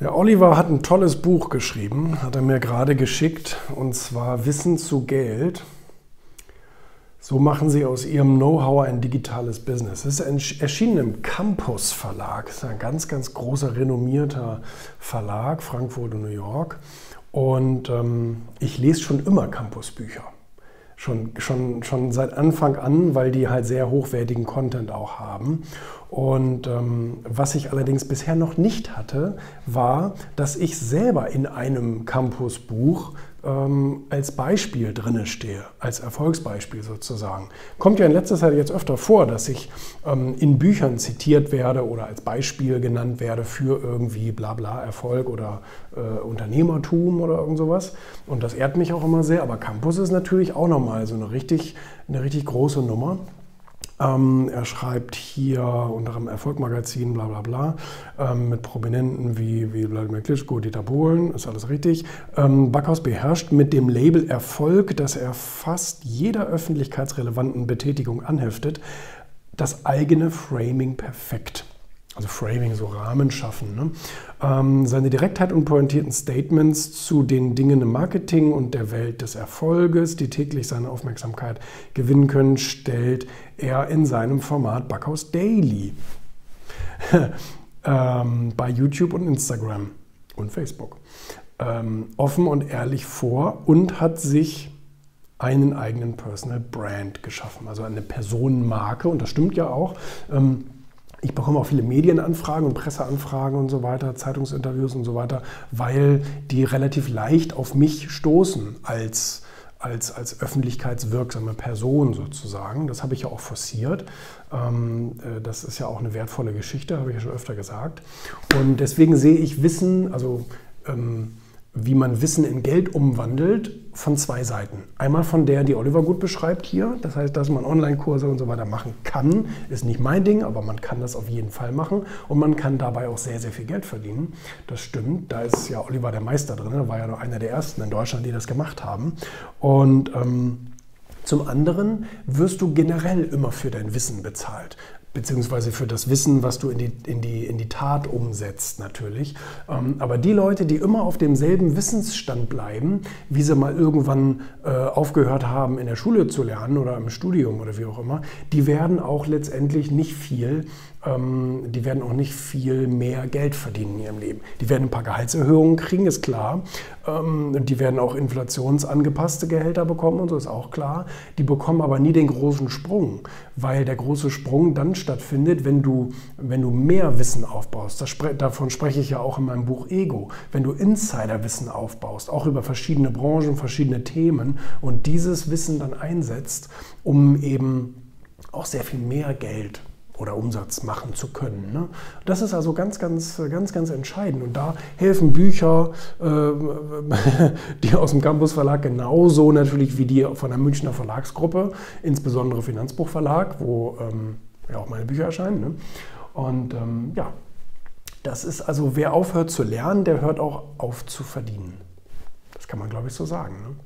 Der Oliver hat ein tolles Buch geschrieben, hat er mir gerade geschickt, und zwar Wissen zu Geld. So machen sie aus ihrem Know-how ein digitales Business. Es ist erschienen im Campus Verlag. Das ist ein ganz, ganz großer, renommierter Verlag, Frankfurt und New York. Und ähm, ich lese schon immer Campus-Bücher schon, schon, schon seit Anfang an, weil die halt sehr hochwertigen Content auch haben. Und ähm, was ich allerdings bisher noch nicht hatte, war, dass ich selber in einem Campusbuch ähm, als Beispiel drinne stehe, als Erfolgsbeispiel sozusagen. Kommt ja in letzter Zeit jetzt öfter vor, dass ich ähm, in Büchern zitiert werde oder als Beispiel genannt werde für irgendwie Blabla Erfolg oder äh, Unternehmertum oder irgend sowas. Und das ehrt mich auch immer sehr. Aber Campus ist natürlich auch nochmal so eine richtig, eine richtig große Nummer. Ähm, er schreibt hier unter dem Erfolgmagazin, bla bla bla, ähm, mit Prominenten wie, wie Wladimir Klitschko, Dieter Bohlen, ist alles richtig. Ähm, Backhaus beherrscht mit dem Label Erfolg, das er fast jeder öffentlichkeitsrelevanten Betätigung anheftet, das eigene Framing perfekt also Framing, so Rahmen schaffen. Ne? Ähm, seine Direktheit und pointierten Statements zu den Dingen im Marketing und der Welt des Erfolges, die täglich seine Aufmerksamkeit gewinnen können, stellt er in seinem Format Backhaus Daily ähm, bei YouTube und Instagram und Facebook ähm, offen und ehrlich vor und hat sich einen eigenen Personal Brand geschaffen, also eine Personenmarke. Und das stimmt ja auch. Ähm, ich bekomme auch viele Medienanfragen und Presseanfragen und so weiter, Zeitungsinterviews und so weiter, weil die relativ leicht auf mich stoßen als, als, als öffentlichkeitswirksame Person sozusagen. Das habe ich ja auch forciert. Ähm, äh, das ist ja auch eine wertvolle Geschichte, habe ich ja schon öfter gesagt. Und deswegen sehe ich Wissen, also ähm, wie man Wissen in Geld umwandelt, von zwei Seiten. Einmal von der, die Oliver gut beschreibt hier, das heißt, dass man Online-Kurse und so weiter machen kann, ist nicht mein Ding, aber man kann das auf jeden Fall machen und man kann dabei auch sehr, sehr viel Geld verdienen. Das stimmt, da ist ja Oliver der Meister drin, war ja noch einer der ersten in Deutschland, die das gemacht haben. Und ähm, zum anderen wirst du generell immer für dein Wissen bezahlt beziehungsweise für das Wissen, was du in die, in die, in die Tat umsetzt natürlich. Ähm, aber die Leute, die immer auf demselben Wissensstand bleiben, wie sie mal irgendwann äh, aufgehört haben, in der Schule zu lernen oder im Studium oder wie auch immer, die werden auch letztendlich nicht viel ähm, die werden auch nicht viel mehr Geld verdienen in ihrem Leben. Die werden ein paar Gehaltserhöhungen kriegen, ist klar. Ähm, die werden auch inflationsangepasste Gehälter bekommen und so ist auch klar. Die bekommen aber nie den großen Sprung, weil der große Sprung dann stattfindet, wenn du, wenn du mehr Wissen aufbaust. Das, davon spreche ich ja auch in meinem Buch Ego. Wenn du Insiderwissen aufbaust, auch über verschiedene Branchen, verschiedene Themen und dieses Wissen dann einsetzt, um eben auch sehr viel mehr Geld oder Umsatz machen zu können. Ne? Das ist also ganz, ganz, ganz, ganz entscheidend. Und da helfen Bücher, äh, die aus dem Campus Verlag genauso natürlich wie die von der Münchner Verlagsgruppe, insbesondere Finanzbuchverlag, wo ähm, ja auch meine Bücher erscheinen. Ne? Und ähm, ja, das ist also, wer aufhört zu lernen, der hört auch auf zu verdienen. Das kann man, glaube ich, so sagen. Ne?